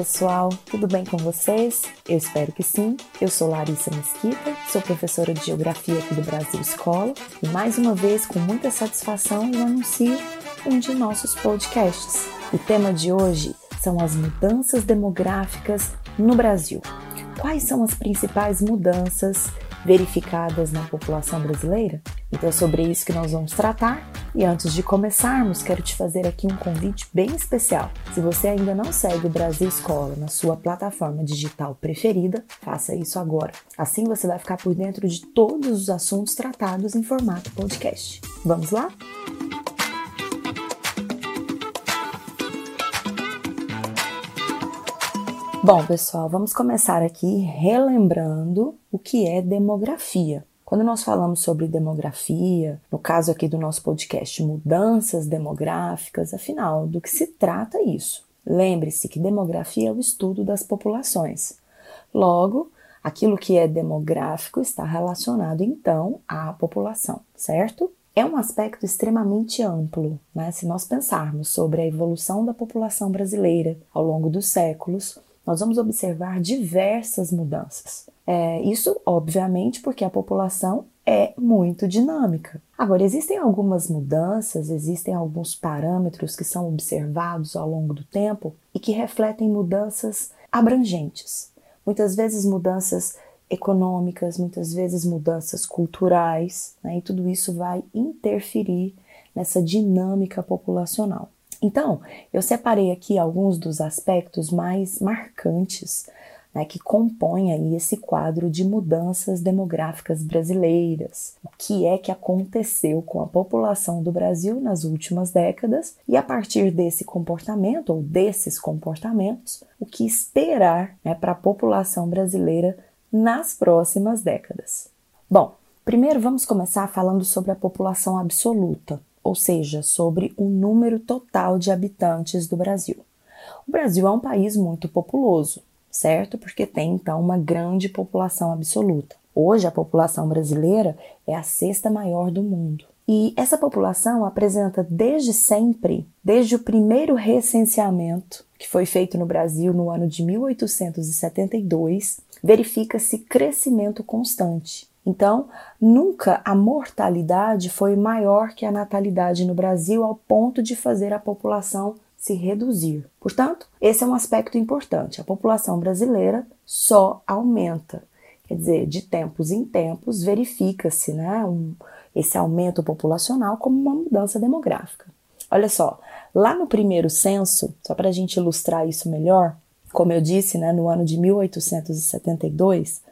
pessoal, tudo bem com vocês? Eu espero que sim. Eu sou Larissa Mesquita, sou professora de Geografia aqui do Brasil Escola e mais uma vez, com muita satisfação, eu anuncio um de nossos podcasts. O tema de hoje são as mudanças demográficas no Brasil. Quais são as principais mudanças verificadas na população brasileira? Então é sobre isso que nós vamos tratar. E antes de começarmos, quero te fazer aqui um convite bem especial. Se você ainda não segue o Brasil Escola na sua plataforma digital preferida, faça isso agora. Assim você vai ficar por dentro de todos os assuntos tratados em formato podcast. Vamos lá? Bom, pessoal, vamos começar aqui relembrando o que é demografia. Quando nós falamos sobre demografia, no caso aqui do nosso podcast, mudanças demográficas, afinal, do que se trata isso? Lembre-se que demografia é o estudo das populações. Logo, aquilo que é demográfico está relacionado então à população, certo? É um aspecto extremamente amplo, né? Se nós pensarmos sobre a evolução da população brasileira ao longo dos séculos, nós vamos observar diversas mudanças. É, isso, obviamente, porque a população é muito dinâmica. Agora, existem algumas mudanças, existem alguns parâmetros que são observados ao longo do tempo e que refletem mudanças abrangentes. Muitas vezes, mudanças econômicas, muitas vezes, mudanças culturais, né? e tudo isso vai interferir nessa dinâmica populacional. Então, eu separei aqui alguns dos aspectos mais marcantes né, que compõem aí esse quadro de mudanças demográficas brasileiras. O que é que aconteceu com a população do Brasil nas últimas décadas e a partir desse comportamento ou desses comportamentos, o que esperar né, para a população brasileira nas próximas décadas. Bom, primeiro vamos começar falando sobre a população absoluta ou seja, sobre o número total de habitantes do Brasil. O Brasil é um país muito populoso, certo? Porque tem então uma grande população absoluta. Hoje a população brasileira é a sexta maior do mundo. E essa população apresenta desde sempre, desde o primeiro recenseamento que foi feito no Brasil no ano de 1872, verifica-se crescimento constante. Então, nunca a mortalidade foi maior que a natalidade no Brasil ao ponto de fazer a população se reduzir. Portanto, esse é um aspecto importante. A população brasileira só aumenta. Quer dizer, de tempos em tempos verifica-se né, um, esse aumento populacional como uma mudança demográfica. Olha só, lá no primeiro censo, só para a gente ilustrar isso melhor, como eu disse, né, no ano de 1872,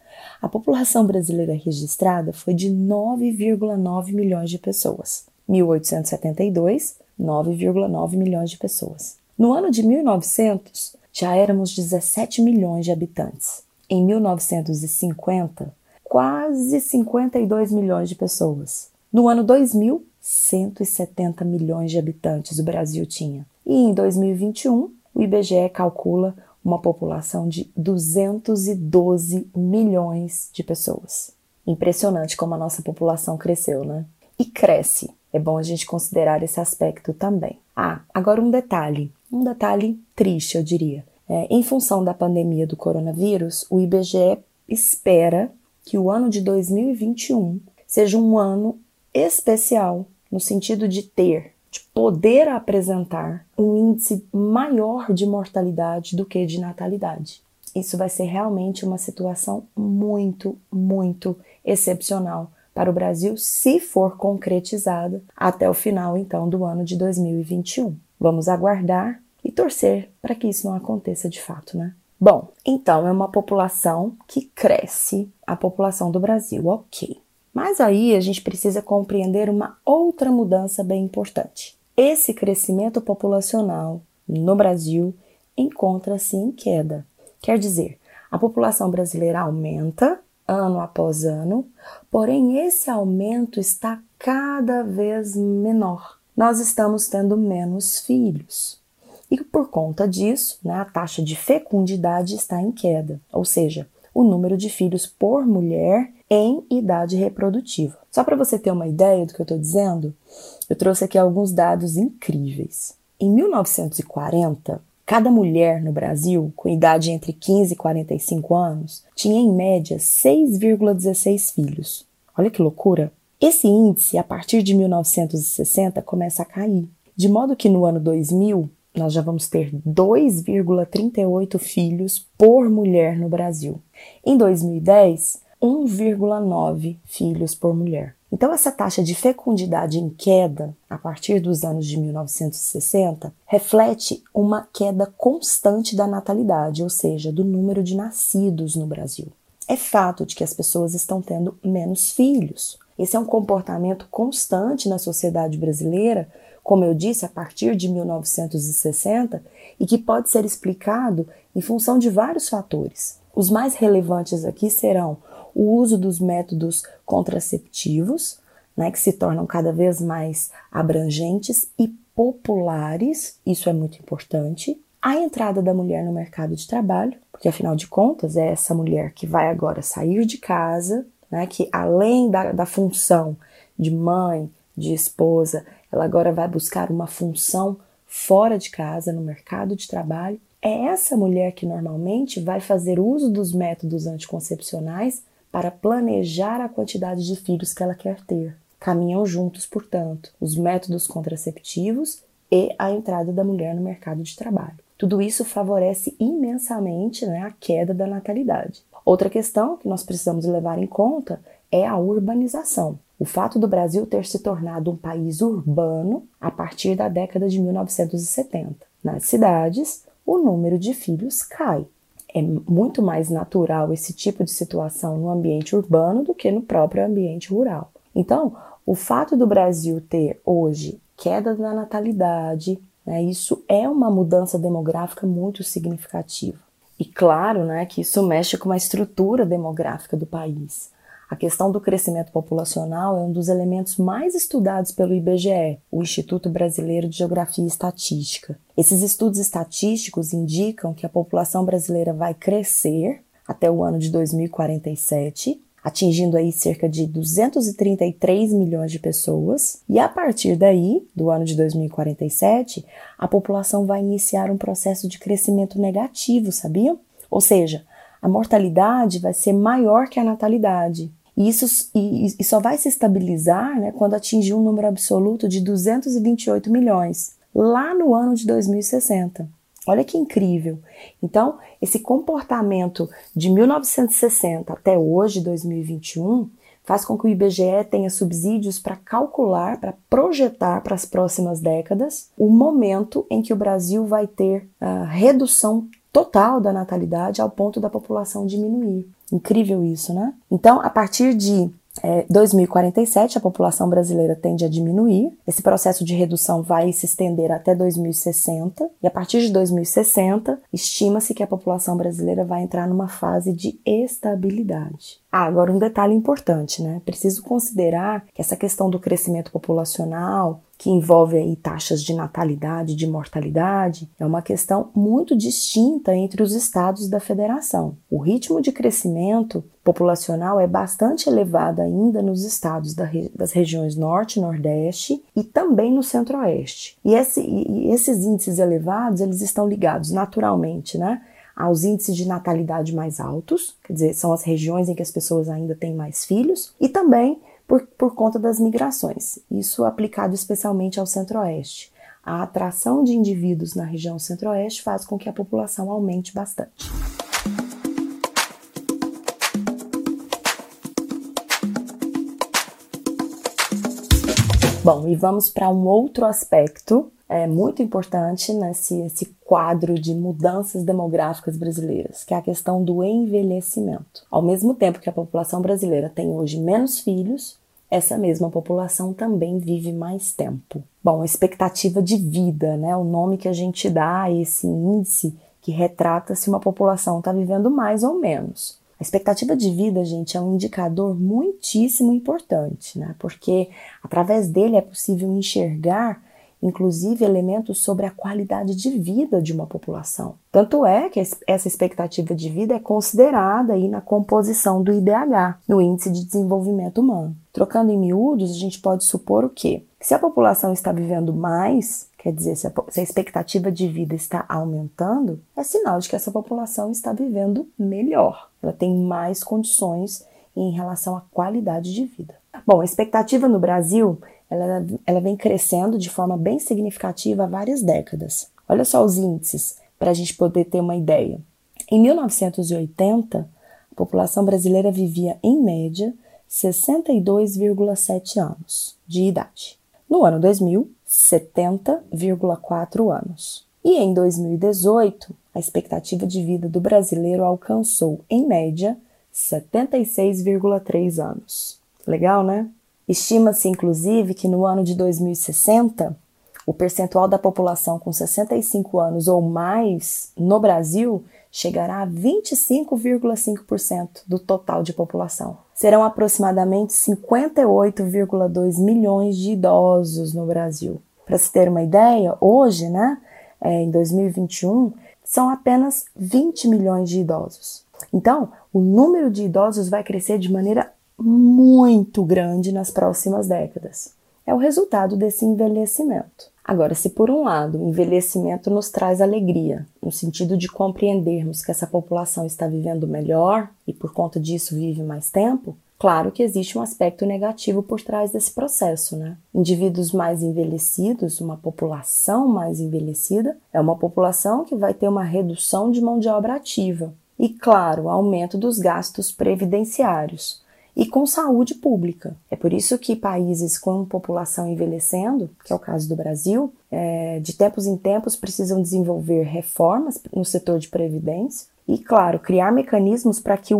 a população brasileira registrada foi de 9,9 milhões de pessoas. 1872, 9,9 milhões de pessoas. No ano de 1900, já éramos 17 milhões de habitantes. Em 1950, quase 52 milhões de pessoas. No ano 2000, 170 milhões de habitantes o Brasil tinha. E em 2021, o IBGE calcula uma população de 212 milhões de pessoas. Impressionante como a nossa população cresceu, né? E cresce. É bom a gente considerar esse aspecto também. Ah, agora um detalhe, um detalhe triste, eu diria. É, em função da pandemia do coronavírus, o IBGE espera que o ano de 2021 seja um ano especial no sentido de ter de poder apresentar um índice maior de mortalidade do que de natalidade. Isso vai ser realmente uma situação muito, muito excepcional para o Brasil se for concretizada até o final então do ano de 2021. Vamos aguardar e torcer para que isso não aconteça de fato, né? Bom, então é uma população que cresce, a população do Brasil, ok. Mas aí a gente precisa compreender uma outra mudança bem importante. Esse crescimento populacional no Brasil encontra-se em queda. Quer dizer, a população brasileira aumenta ano após ano, porém esse aumento está cada vez menor. Nós estamos tendo menos filhos. E por conta disso, né, a taxa de fecundidade está em queda, ou seja, o número de filhos por mulher em idade reprodutiva. Só para você ter uma ideia do que eu estou dizendo, eu trouxe aqui alguns dados incríveis. Em 1940, Cada mulher no Brasil, com idade entre 15 e 45 anos, tinha em média 6,16 filhos. Olha que loucura! Esse índice, a partir de 1960, começa a cair, de modo que no ano 2000 nós já vamos ter 2,38 filhos por mulher no Brasil. Em 2010, 1,9 filhos por mulher. Então, essa taxa de fecundidade em queda, a partir dos anos de 1960, reflete uma queda constante da natalidade, ou seja, do número de nascidos no Brasil. É fato de que as pessoas estão tendo menos filhos. Esse é um comportamento constante na sociedade brasileira, como eu disse, a partir de 1960, e que pode ser explicado em função de vários fatores. Os mais relevantes aqui serão o uso dos métodos contraceptivos, né, que se tornam cada vez mais abrangentes e populares, isso é muito importante. A entrada da mulher no mercado de trabalho, porque afinal de contas é essa mulher que vai agora sair de casa, né, que além da, da função de mãe, de esposa, ela agora vai buscar uma função fora de casa, no mercado de trabalho. É essa mulher que normalmente vai fazer uso dos métodos anticoncepcionais para planejar a quantidade de filhos que ela quer ter. Caminham juntos, portanto, os métodos contraceptivos e a entrada da mulher no mercado de trabalho. Tudo isso favorece imensamente né, a queda da natalidade. Outra questão que nós precisamos levar em conta é a urbanização. O fato do Brasil ter se tornado um país urbano a partir da década de 1970. Nas cidades, o número de filhos cai é muito mais natural esse tipo de situação no ambiente urbano do que no próprio ambiente rural. Então, o fato do Brasil ter hoje queda da natalidade, né, isso é uma mudança demográfica muito significativa. E claro né, que isso mexe com a estrutura demográfica do país. A questão do crescimento populacional é um dos elementos mais estudados pelo IBGE, o Instituto Brasileiro de Geografia e Estatística. Esses estudos estatísticos indicam que a população brasileira vai crescer até o ano de 2047, atingindo aí cerca de 233 milhões de pessoas, e a partir daí, do ano de 2047, a população vai iniciar um processo de crescimento negativo, sabia? Ou seja, a mortalidade vai ser maior que a natalidade. E isso e, e só vai se estabilizar né, quando atingir um número absoluto de 228 milhões, lá no ano de 2060. Olha que incrível. Então, esse comportamento de 1960 até hoje, 2021, faz com que o IBGE tenha subsídios para calcular, para projetar para as próximas décadas o momento em que o Brasil vai ter a redução total da natalidade ao ponto da população diminuir. Incrível isso, né? Então, a partir de é, 2047, a população brasileira tende a diminuir. Esse processo de redução vai se estender até 2060, e a partir de 2060, estima-se que a população brasileira vai entrar numa fase de estabilidade. Ah, agora um detalhe importante, né? Preciso considerar que essa questão do crescimento populacional, que envolve aí taxas de natalidade, de mortalidade, é uma questão muito distinta entre os estados da federação. O ritmo de crescimento populacional é bastante elevado ainda nos estados das regiões norte nordeste e também no centro-oeste. E, esse, e esses índices elevados, eles estão ligados naturalmente, né? Aos índices de natalidade mais altos, quer dizer, são as regiões em que as pessoas ainda têm mais filhos, e também por, por conta das migrações, isso aplicado especialmente ao centro-oeste. A atração de indivíduos na região centro-oeste faz com que a população aumente bastante. Bom, e vamos para um outro aspecto é muito importante nesse esse quadro de mudanças demográficas brasileiras, que é a questão do envelhecimento. Ao mesmo tempo que a população brasileira tem hoje menos filhos, essa mesma população também vive mais tempo. Bom, a expectativa de vida, né, o nome que a gente dá a esse índice que retrata se uma população está vivendo mais ou menos. A expectativa de vida, gente, é um indicador muitíssimo importante, né? Porque através dele é possível enxergar inclusive elementos sobre a qualidade de vida de uma população. Tanto é que essa expectativa de vida é considerada aí na composição do IDH, no Índice de Desenvolvimento Humano. Trocando em miúdos, a gente pode supor o quê? Que se a população está vivendo mais, quer dizer, se a, se a expectativa de vida está aumentando, é sinal de que essa população está vivendo melhor. Ela tem mais condições em relação à qualidade de vida. Bom, a expectativa no Brasil ela, ela vem crescendo de forma bem significativa há várias décadas. Olha só os índices para a gente poder ter uma ideia. Em 1980, a população brasileira vivia, em média, 62,7 anos de idade. No ano 2000, 70,4 anos. E em 2018, a expectativa de vida do brasileiro alcançou, em média, 76,3 anos. Legal, né? Estima-se, inclusive, que no ano de 2060, o percentual da população com 65 anos ou mais no Brasil chegará a 25,5% do total de população. Serão aproximadamente 58,2 milhões de idosos no Brasil. Para se ter uma ideia, hoje, né, é, em 2021, são apenas 20 milhões de idosos. Então, o número de idosos vai crescer de maneira muito grande nas próximas décadas. É o resultado desse envelhecimento. Agora, se por um lado o envelhecimento nos traz alegria, no sentido de compreendermos que essa população está vivendo melhor e por conta disso vive mais tempo, claro que existe um aspecto negativo por trás desse processo, né? Indivíduos mais envelhecidos, uma população mais envelhecida, é uma população que vai ter uma redução de mão de obra ativa e, claro, aumento dos gastos previdenciários e com saúde pública. É por isso que países com população envelhecendo, que é o caso do Brasil, é, de tempos em tempos precisam desenvolver reformas no setor de previdência e, claro, criar mecanismos para que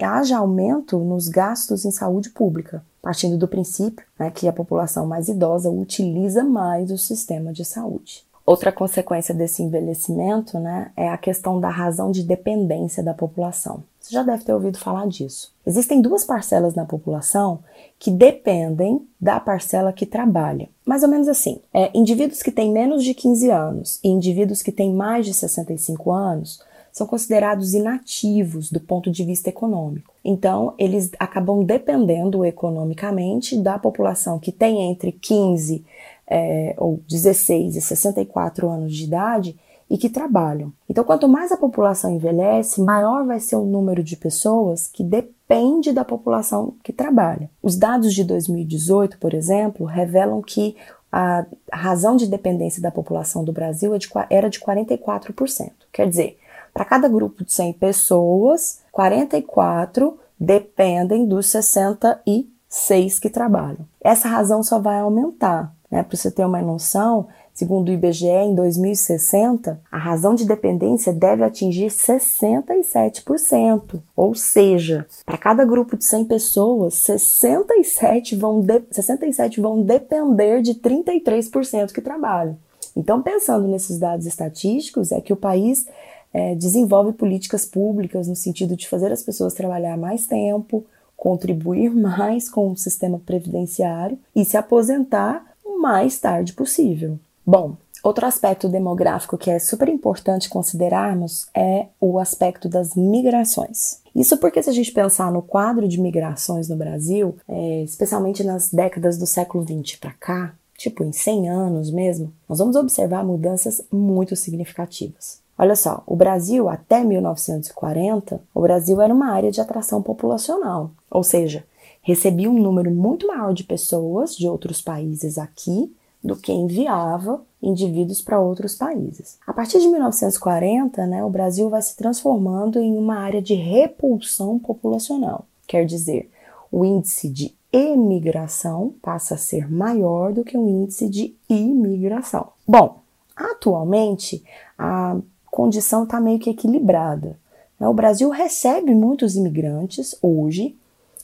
haja aumento nos gastos em saúde pública, partindo do princípio né, que a população mais idosa utiliza mais o sistema de saúde. Outra consequência desse envelhecimento né, é a questão da razão de dependência da população. Você já deve ter ouvido falar disso. Existem duas parcelas na população que dependem da parcela que trabalha. Mais ou menos assim: é, indivíduos que têm menos de 15 anos e indivíduos que têm mais de 65 anos são considerados inativos do ponto de vista econômico. Então, eles acabam dependendo economicamente da população que tem entre 15 é, ou 16 e 64 anos de idade e que trabalham. Então, quanto mais a população envelhece, maior vai ser o número de pessoas que depende da população que trabalha. Os dados de 2018, por exemplo, revelam que a razão de dependência da população do Brasil é era de 44%. Quer dizer, para cada grupo de 100 pessoas, 44 dependem dos 66 que trabalham. Essa razão só vai aumentar. Né? Para você ter uma noção, segundo o IBGE, em 2060, a razão de dependência deve atingir 67%. Ou seja, para cada grupo de 100 pessoas, 67 vão, de, 67 vão depender de 33% que trabalham. Então, pensando nesses dados estatísticos, é que o país é, desenvolve políticas públicas no sentido de fazer as pessoas trabalhar mais tempo, contribuir mais com o sistema previdenciário e se aposentar mais tarde possível. Bom, outro aspecto demográfico que é super importante considerarmos é o aspecto das migrações. Isso porque, se a gente pensar no quadro de migrações no Brasil, é, especialmente nas décadas do século XX para cá, tipo em 100 anos mesmo, nós vamos observar mudanças muito significativas. Olha só, o Brasil, até 1940, o Brasil era uma área de atração populacional, ou seja, recebia um número muito maior de pessoas de outros países aqui do que enviava indivíduos para outros países. A partir de 1940, né, o Brasil vai se transformando em uma área de repulsão populacional. Quer dizer, o índice de emigração passa a ser maior do que o índice de imigração. Bom, atualmente a condição está meio que equilibrada. Né? O Brasil recebe muitos imigrantes hoje,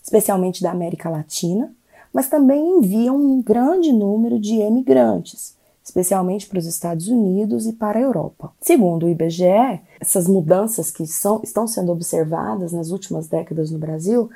especialmente da América Latina, mas também envia um grande número de emigrantes, especialmente para os Estados Unidos e para a Europa. Segundo o IBGE, essas mudanças que são, estão sendo observadas nas últimas décadas no Brasil,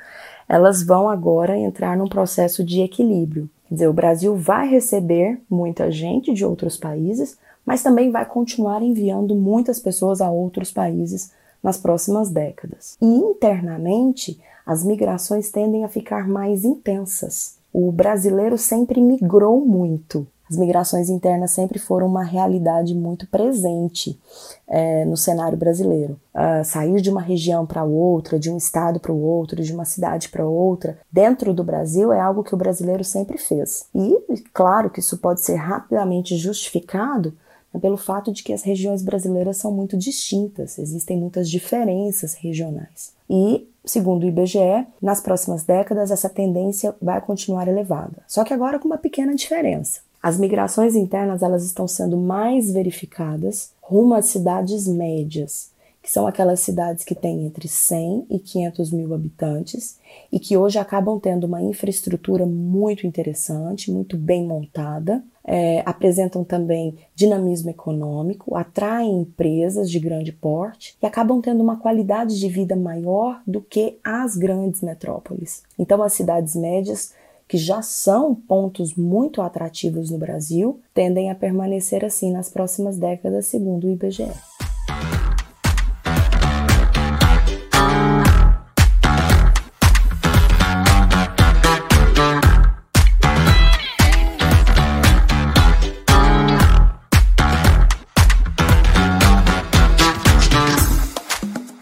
elas vão agora entrar num processo de equilíbrio. Quer dizer, o Brasil vai receber muita gente de outros países, mas também vai continuar enviando muitas pessoas a outros países nas próximas décadas. E internamente, as migrações tendem a ficar mais intensas. O brasileiro sempre migrou muito. As migrações internas sempre foram uma realidade muito presente é, no cenário brasileiro. Uh, sair de uma região para outra, de um estado para o outro, de uma cidade para outra, dentro do Brasil é algo que o brasileiro sempre fez. E, claro, que isso pode ser rapidamente justificado né, pelo fato de que as regiões brasileiras são muito distintas, existem muitas diferenças regionais. E, segundo o IBGE, nas próximas décadas essa tendência vai continuar elevada, só que agora com uma pequena diferença. As migrações internas elas estão sendo mais verificadas rumo às cidades médias, que são aquelas cidades que têm entre 100 e 500 mil habitantes e que hoje acabam tendo uma infraestrutura muito interessante, muito bem montada, é, apresentam também dinamismo econômico, atraem empresas de grande porte e acabam tendo uma qualidade de vida maior do que as grandes metrópoles. Então, as cidades médias que já são pontos muito atrativos no Brasil, tendem a permanecer assim nas próximas décadas, segundo o IBGE.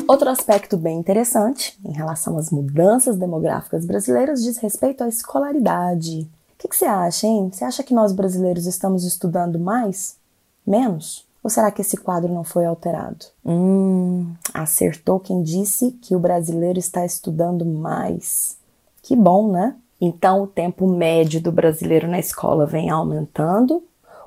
Outro aspecto bem interessante em relação às mudanças demográficas brasileiras diz respeito à escolaridade. O que, que você acha, hein? Você acha que nós brasileiros estamos estudando mais? Menos? Ou será que esse quadro não foi alterado? Hum, acertou quem disse que o brasileiro está estudando mais. Que bom, né? Então, o tempo médio do brasileiro na escola vem aumentando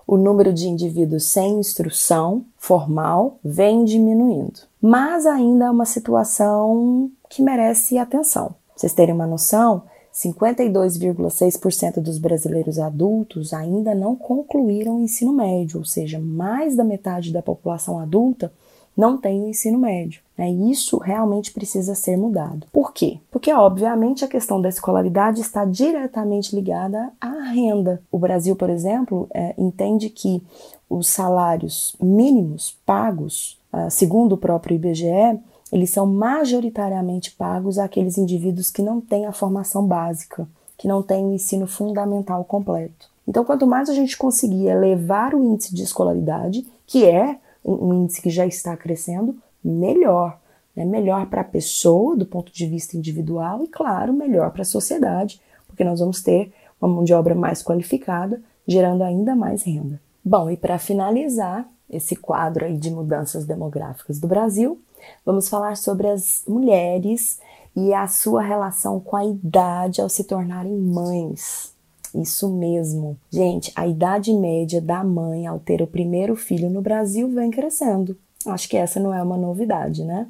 o número de indivíduos sem instrução formal vem diminuindo. Mas ainda é uma situação que merece atenção. Pra vocês terem uma noção, 52,6% dos brasileiros adultos ainda não concluíram o ensino médio, ou seja, mais da metade da população adulta não tem o ensino médio. Né? Isso realmente precisa ser mudado. Por quê? Porque, obviamente, a questão da escolaridade está diretamente ligada à renda. O Brasil, por exemplo, é, entende que os salários mínimos pagos, uh, segundo o próprio IBGE, eles são majoritariamente pagos àqueles indivíduos que não têm a formação básica, que não têm o ensino fundamental completo. Então, quanto mais a gente conseguir elevar o índice de escolaridade, que é um índice que já está crescendo, melhor. Né? Melhor para a pessoa, do ponto de vista individual, e, claro, melhor para a sociedade, porque nós vamos ter uma mão de obra mais qualificada, gerando ainda mais renda. Bom, e para finalizar esse quadro aí de mudanças demográficas do Brasil, vamos falar sobre as mulheres e a sua relação com a idade ao se tornarem mães. Isso mesmo. Gente, a idade média da mãe ao ter o primeiro filho no Brasil vem crescendo. Acho que essa não é uma novidade, né?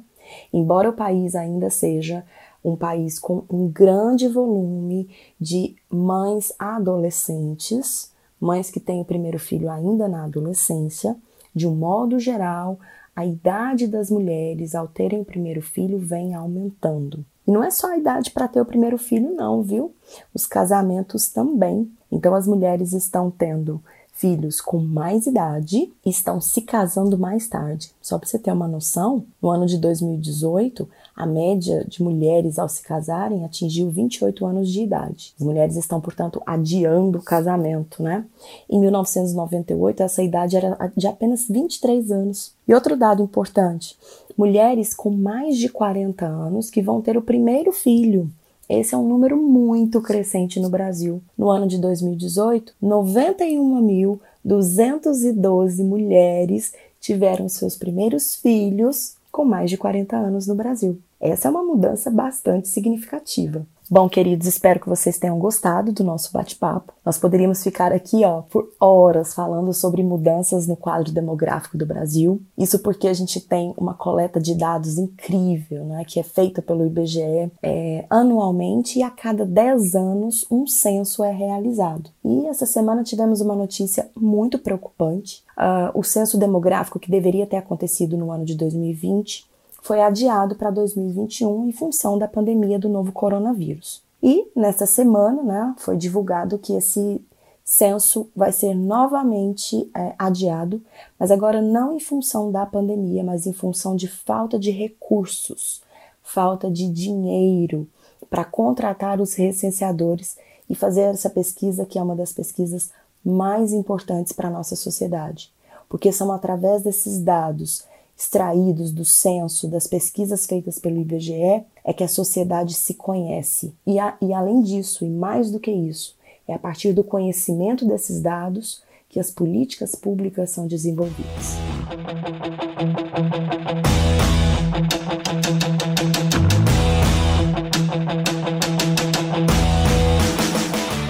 Embora o país ainda seja um país com um grande volume de mães adolescentes, mães que têm o primeiro filho ainda na adolescência, de um modo geral, a idade das mulheres ao terem o primeiro filho vem aumentando. E não é só a idade para ter o primeiro filho, não, viu? Os casamentos também. Então, as mulheres estão tendo filhos com mais idade e estão se casando mais tarde. Só para você ter uma noção, no ano de 2018, a média de mulheres ao se casarem atingiu 28 anos de idade. As mulheres estão, portanto, adiando o casamento, né? Em 1998, essa idade era de apenas 23 anos. E outro dado importante: mulheres com mais de 40 anos que vão ter o primeiro filho. Esse é um número muito crescente no Brasil. No ano de 2018, 91.212 mulheres tiveram seus primeiros filhos com mais de 40 anos no Brasil. Essa é uma mudança bastante significativa. Bom, queridos, espero que vocês tenham gostado do nosso bate-papo. Nós poderíamos ficar aqui, ó, por horas falando sobre mudanças no quadro demográfico do Brasil. Isso porque a gente tem uma coleta de dados incrível, né, que é feita pelo IBGE é, anualmente e a cada 10 anos um censo é realizado. E essa semana tivemos uma notícia muito preocupante. Uh, o censo demográfico que deveria ter acontecido no ano de 2020 foi adiado para 2021 em função da pandemia do novo coronavírus. E nesta semana, né, foi divulgado que esse censo vai ser novamente é, adiado, mas agora não em função da pandemia, mas em função de falta de recursos, falta de dinheiro para contratar os recenseadores e fazer essa pesquisa, que é uma das pesquisas mais importantes para a nossa sociedade, porque são através desses dados extraídos do censo, das pesquisas feitas pelo IBGE, é que a sociedade se conhece. E, a, e além disso, e mais do que isso, é a partir do conhecimento desses dados que as políticas públicas são desenvolvidas.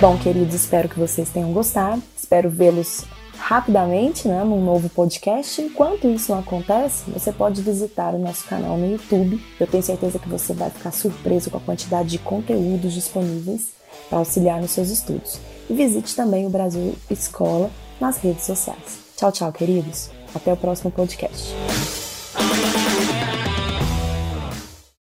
Bom, queridos, espero que vocês tenham gostado. Espero vê-los rapidamente, né, num novo podcast. Enquanto isso não acontece, você pode visitar o nosso canal no YouTube. Eu tenho certeza que você vai ficar surpreso com a quantidade de conteúdos disponíveis para auxiliar nos seus estudos. E visite também o Brasil Escola nas redes sociais. Tchau, tchau, queridos. Até o próximo podcast.